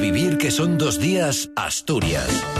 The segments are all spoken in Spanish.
vivir que son dos días Asturias.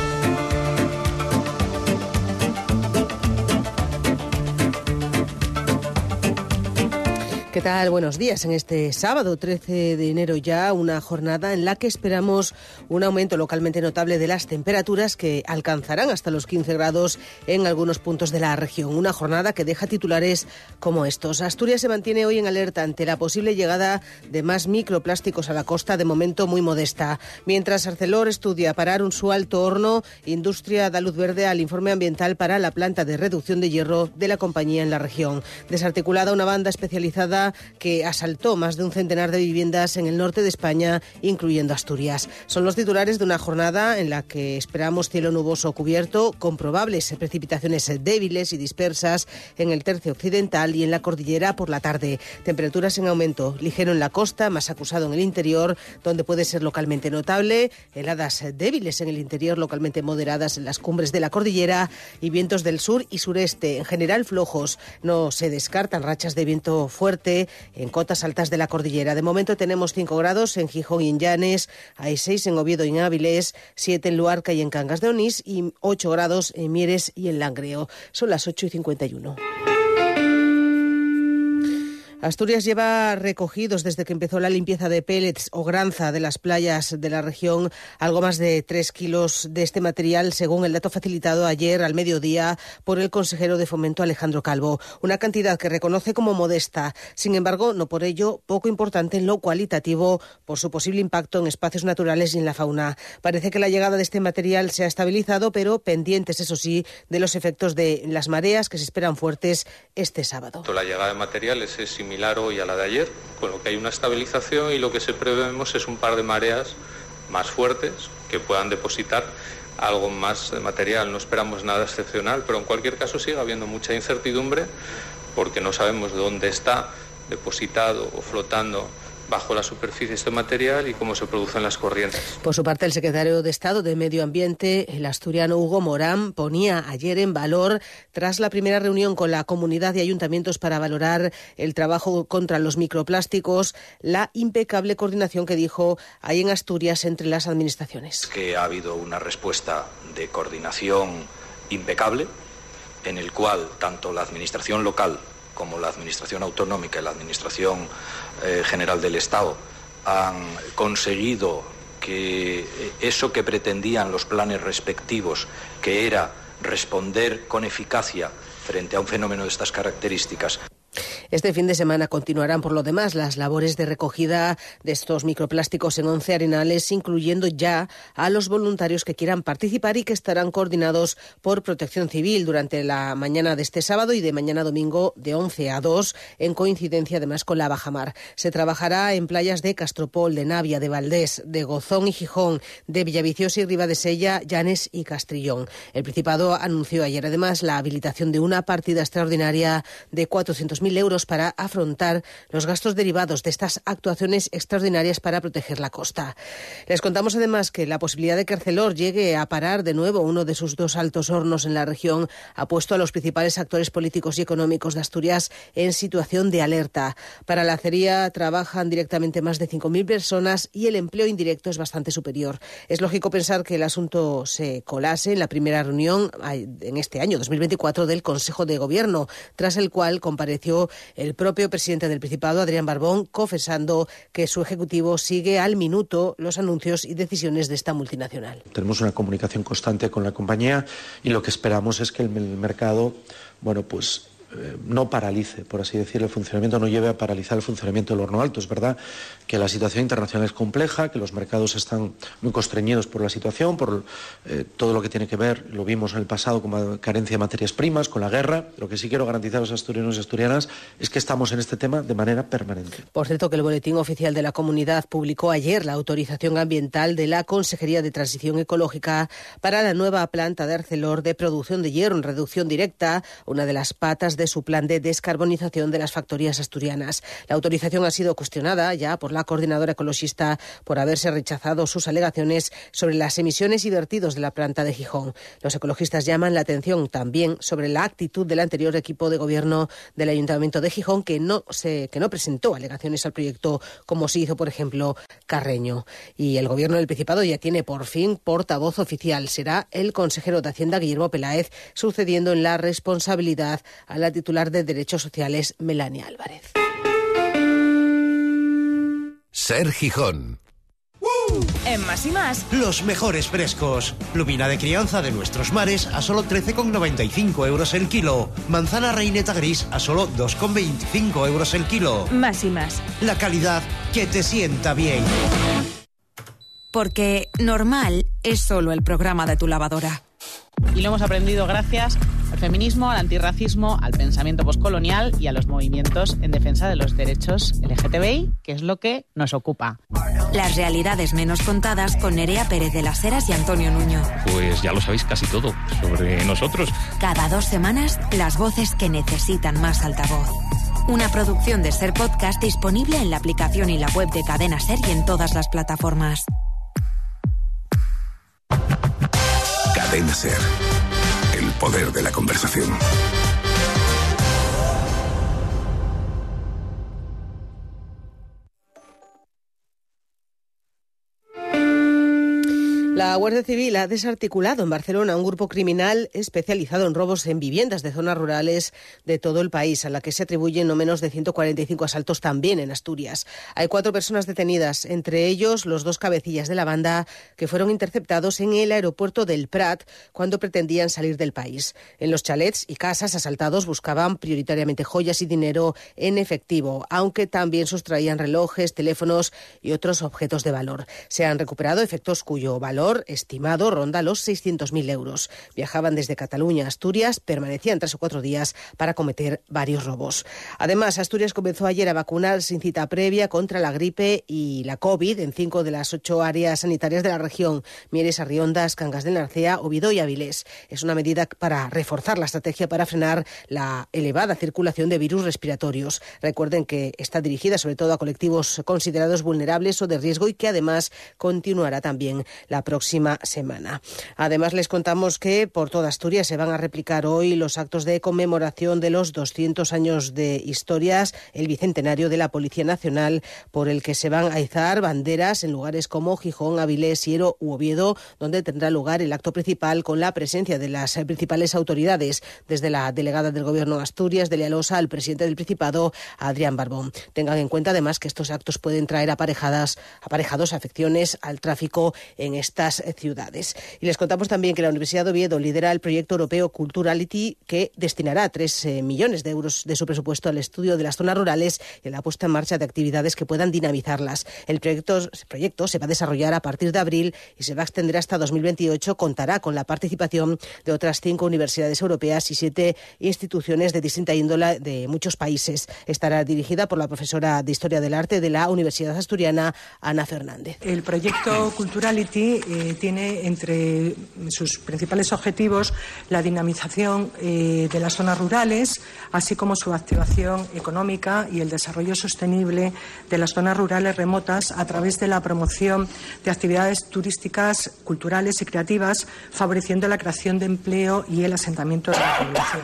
¿Qué tal? Buenos días. En este sábado 13 de enero ya una jornada en la que esperamos un aumento localmente notable de las temperaturas que alcanzarán hasta los 15 grados en algunos puntos de la región. Una jornada que deja titulares como estos. Asturias se mantiene hoy en alerta ante la posible llegada de más microplásticos a la costa, de momento muy modesta. Mientras Arcelor estudia parar un su alto horno, Industria da luz verde al informe ambiental para la planta de reducción de hierro de la compañía en la región. Desarticulada una banda especializada que asaltó más de un centenar de viviendas en el norte de España, incluyendo Asturias. Son los titulares de una jornada en la que esperamos cielo nuboso cubierto, con probables precipitaciones débiles y dispersas en el tercio occidental y en la cordillera por la tarde. Temperaturas en aumento, ligero en la costa, más acusado en el interior, donde puede ser localmente notable, heladas débiles en el interior, localmente moderadas en las cumbres de la cordillera y vientos del sur y sureste, en general flojos. No se descartan rachas de viento fuerte en cotas altas de la cordillera. De momento tenemos 5 grados en Gijón y en Llanes, hay 6 en Oviedo y en Áviles, 7 en Luarca y en Cangas de Onís y 8 grados en Mieres y en Langreo. Son las 8 y 51. Asturias lleva recogidos desde que empezó la limpieza de pellets o granza de las playas de la región algo más de tres kilos de este material, según el dato facilitado ayer al mediodía por el consejero de Fomento Alejandro Calvo. Una cantidad que reconoce como modesta, sin embargo, no por ello poco importante en lo cualitativo por su posible impacto en espacios naturales y en la fauna. Parece que la llegada de este material se ha estabilizado, pero pendientes, eso sí, de los efectos de las mareas que se esperan fuertes este sábado. La llegada de materiales es similar hoy a la de ayer, con lo que hay una estabilización y lo que se prevemos es un par de mareas más fuertes que puedan depositar algo más de material. No esperamos nada excepcional, pero en cualquier caso sigue habiendo mucha incertidumbre porque no sabemos dónde está depositado o flotando bajo la superficie este material y cómo se producen las corrientes. Por su parte, el secretario de Estado de Medio Ambiente, el asturiano Hugo Morán, ponía ayer en valor, tras la primera reunión con la comunidad de ayuntamientos para valorar el trabajo contra los microplásticos, la impecable coordinación que dijo hay en Asturias entre las administraciones. Que ha habido una respuesta de coordinación impecable en el cual tanto la administración local como la Administración Autonómica y la Administración eh, General del Estado han conseguido que eh, eso que pretendían los planes respectivos, que era responder con eficacia frente a un fenómeno de estas características, este fin de semana continuarán, por lo demás, las labores de recogida de estos microplásticos en 11 arenales, incluyendo ya a los voluntarios que quieran participar y que estarán coordinados por Protección Civil durante la mañana de este sábado y de mañana domingo de 11 a 2, en coincidencia además con la bajamar. Se trabajará en playas de Castropol, de Navia, de Valdés, de Gozón y Gijón, de Villaviciosa y Ribadesella, Llanes y Castrillón. El Principado anunció ayer además la habilitación de una partida extraordinaria de 400.000 euros para afrontar los gastos derivados de estas actuaciones extraordinarias para proteger la costa. Les contamos además que la posibilidad de que Arcelor llegue a parar de nuevo uno de sus dos altos hornos en la región ha puesto a los principales actores políticos y económicos de Asturias en situación de alerta. Para la acería trabajan directamente más de 5.000 personas y el empleo indirecto es bastante superior. Es lógico pensar que el asunto se colase en la primera reunión en este año 2024 del Consejo de Gobierno, tras el cual compareció el propio presidente del Principado, Adrián Barbón, confesando que su ejecutivo sigue al minuto los anuncios y decisiones de esta multinacional. Tenemos una comunicación constante con la compañía y lo que esperamos es que el mercado, bueno, pues eh, no paralice, por así decirlo, el funcionamiento, no lleve a paralizar el funcionamiento del horno alto. Es verdad que la situación internacional es compleja, que los mercados están muy constreñidos por la situación, por eh, todo lo que tiene que ver, lo vimos en el pasado, con carencia de materias primas, con la guerra. Lo que sí quiero garantizar a los asturianos y asturianas es que estamos en este tema de manera permanente. Por cierto, que el Boletín Oficial de la Comunidad publicó ayer la autorización ambiental de la Consejería de Transición Ecológica para la nueva planta de Arcelor de producción de hierro en reducción directa, una de las patas de su plan de descarbonización de las factorías asturianas. La autorización ha sido cuestionada ya por la coordinadora ecologista por haberse rechazado sus alegaciones sobre las emisiones y vertidos de la planta de Gijón. Los ecologistas llaman la atención también sobre la actitud del anterior equipo de gobierno del Ayuntamiento de Gijón que no se, que no presentó alegaciones al proyecto como se hizo, por ejemplo, Carreño. Y el gobierno del Principado ya tiene por fin portavoz oficial. Será el consejero de Hacienda Guillermo Peláez, sucediendo en la responsabilidad a la titular de Derechos Sociales, Melania Álvarez. Ser Gijón. En más y más, Los mejores frescos. Lubina de crianza de nuestros mares a solo 13,95 euros el kilo. Manzana reineta gris a solo 2,25 euros el kilo. más y más. La calidad que te sienta bien. Porque normal es solo el programa de tu lavadora. Y lo hemos aprendido gracias al feminismo, al antirracismo, al pensamiento poscolonial y a los movimientos en defensa de los derechos LGTBI, que es lo que nos ocupa. Las realidades menos contadas con Nerea Pérez de las Heras y Antonio Nuño. Pues ya lo sabéis casi todo sobre nosotros. Cada dos semanas, las voces que necesitan más altavoz. Una producción de Ser Podcast disponible en la aplicación y la web de Cadena Ser y en todas las plataformas. Cadena Ser. Poder de la conversación. La Guardia Civil ha desarticulado en Barcelona un grupo criminal especializado en robos en viviendas de zonas rurales de todo el país, a la que se atribuyen no menos de 145 asaltos también en Asturias. Hay cuatro personas detenidas, entre ellos los dos cabecillas de la banda que fueron interceptados en el aeropuerto del Prat cuando pretendían salir del país. En los chalets y casas asaltados buscaban prioritariamente joyas y dinero en efectivo, aunque también sustraían relojes, teléfonos y otros objetos de valor. Se han recuperado efectos cuyo valor estimado ronda los 600.000 euros. Viajaban desde Cataluña a Asturias, permanecían tres o cuatro días para cometer varios robos. Además, Asturias comenzó ayer a vacunar sin cita previa contra la gripe y la COVID en cinco de las ocho áreas sanitarias de la región, Mieres, Arriondas, Cangas del Narcea, Oviedo y Avilés. Es una medida para reforzar la estrategia para frenar la elevada circulación de virus respiratorios. Recuerden que está dirigida sobre todo a colectivos considerados vulnerables o de riesgo y que además continuará también la próxima semana. Además, les contamos que por toda Asturias se van a replicar hoy los actos de conmemoración de los 200 años de historias, el bicentenario de la Policía Nacional, por el que se van a izar banderas en lugares como Gijón, Avilés, Siero u Oviedo, donde tendrá lugar el acto principal con la presencia de las principales autoridades, desde la delegada del Gobierno de Asturias, de Losa, al presidente del Principado, Adrián Barbón. Tengan en cuenta además que estos actos pueden traer aparejadas, aparejados afecciones al tráfico en estas ciudades. Y les contamos también que la Universidad de Oviedo lidera el proyecto europeo Culturality que destinará 3 eh, millones de euros de su presupuesto al estudio de las zonas rurales y a la puesta en marcha de actividades que puedan dinamizarlas. El proyecto, el proyecto se va a desarrollar a partir de abril y se va a extender hasta 2028. Contará con la participación de otras cinco universidades europeas y siete instituciones de distinta índole de muchos países. Estará dirigida por la profesora de Historia del Arte de la Universidad Asturiana, Ana Fernández. El proyecto Culturality eh, tiene entre sus principales objetivos la dinamización eh, de las zonas rurales, así como su activación económica y el desarrollo sostenible de las zonas rurales remotas a través de la promoción de actividades turísticas, culturales y creativas, favoreciendo la creación de empleo y el asentamiento de la población.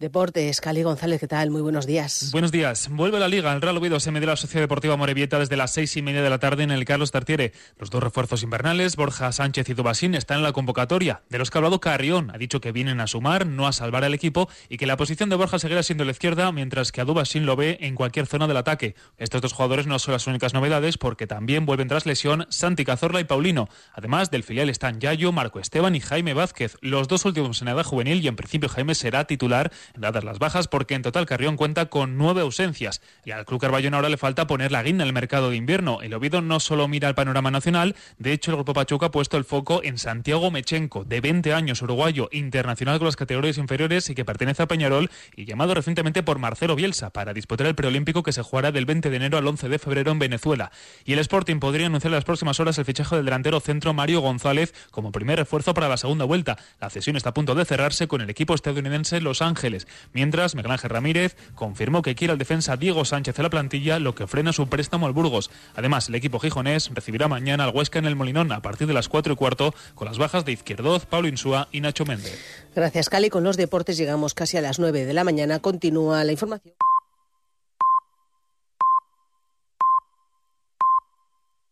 Deportes, Cali González, ¿qué tal? Muy buenos días. Buenos días. Vuelve la Liga. El Real Oviedo se mide la Sociedad Deportiva Morevieta desde las seis y media de la tarde en el Carlos Tartiere. Los dos refuerzos invernales, Borja Sánchez y Dubasín, están en la convocatoria. De los que ha hablado Carrión, ha dicho que vienen a sumar, no a salvar al equipo y que la posición de Borja seguirá siendo la izquierda, mientras que a Dubasín lo ve en cualquier zona del ataque. Estos dos jugadores no son las únicas novedades porque también vuelven tras lesión Santi Cazorla y Paulino. Además, del filial están Yayo, Marco Esteban y Jaime Vázquez, los dos últimos en edad juvenil y en principio Jaime será titular, dadas las bajas porque en total Carrión cuenta con nueve ausencias y al Club Carballón ahora le falta poner la guinda en el mercado de invierno. El Oviedo no solo mira el panorama nacional, de hecho el Grupo Pachuca ha puesto el foco en Santiago Mechenco, de 20 años, uruguayo, internacional con las categorías inferiores y que pertenece a Peñarol y llamado recientemente por Marcelo Bielsa para disputar el preolímpico que se jugará del 20 de enero al 11 de febrero en Venezuela. Y el Sporting podría anunciar en las próximas horas el fichaje del delantero centro Mario González como primer refuerzo para la segunda vuelta. La cesión está a punto de cerrarse con el equipo estadounidense Los Ángeles. Mientras, Miguel Ángel Ramírez confirmó que quiere al defensa Diego Sánchez en la plantilla, lo que frena su préstamo al Burgos. Además, el equipo gijonés recibirá mañana al Huesca en el Molinón a partir de las 4 y cuarto con las bajas de Izquierdoz, Pablo Insúa y Nacho Méndez. Gracias, Cali. Con los deportes llegamos casi a las 9 de la mañana. Continúa la información.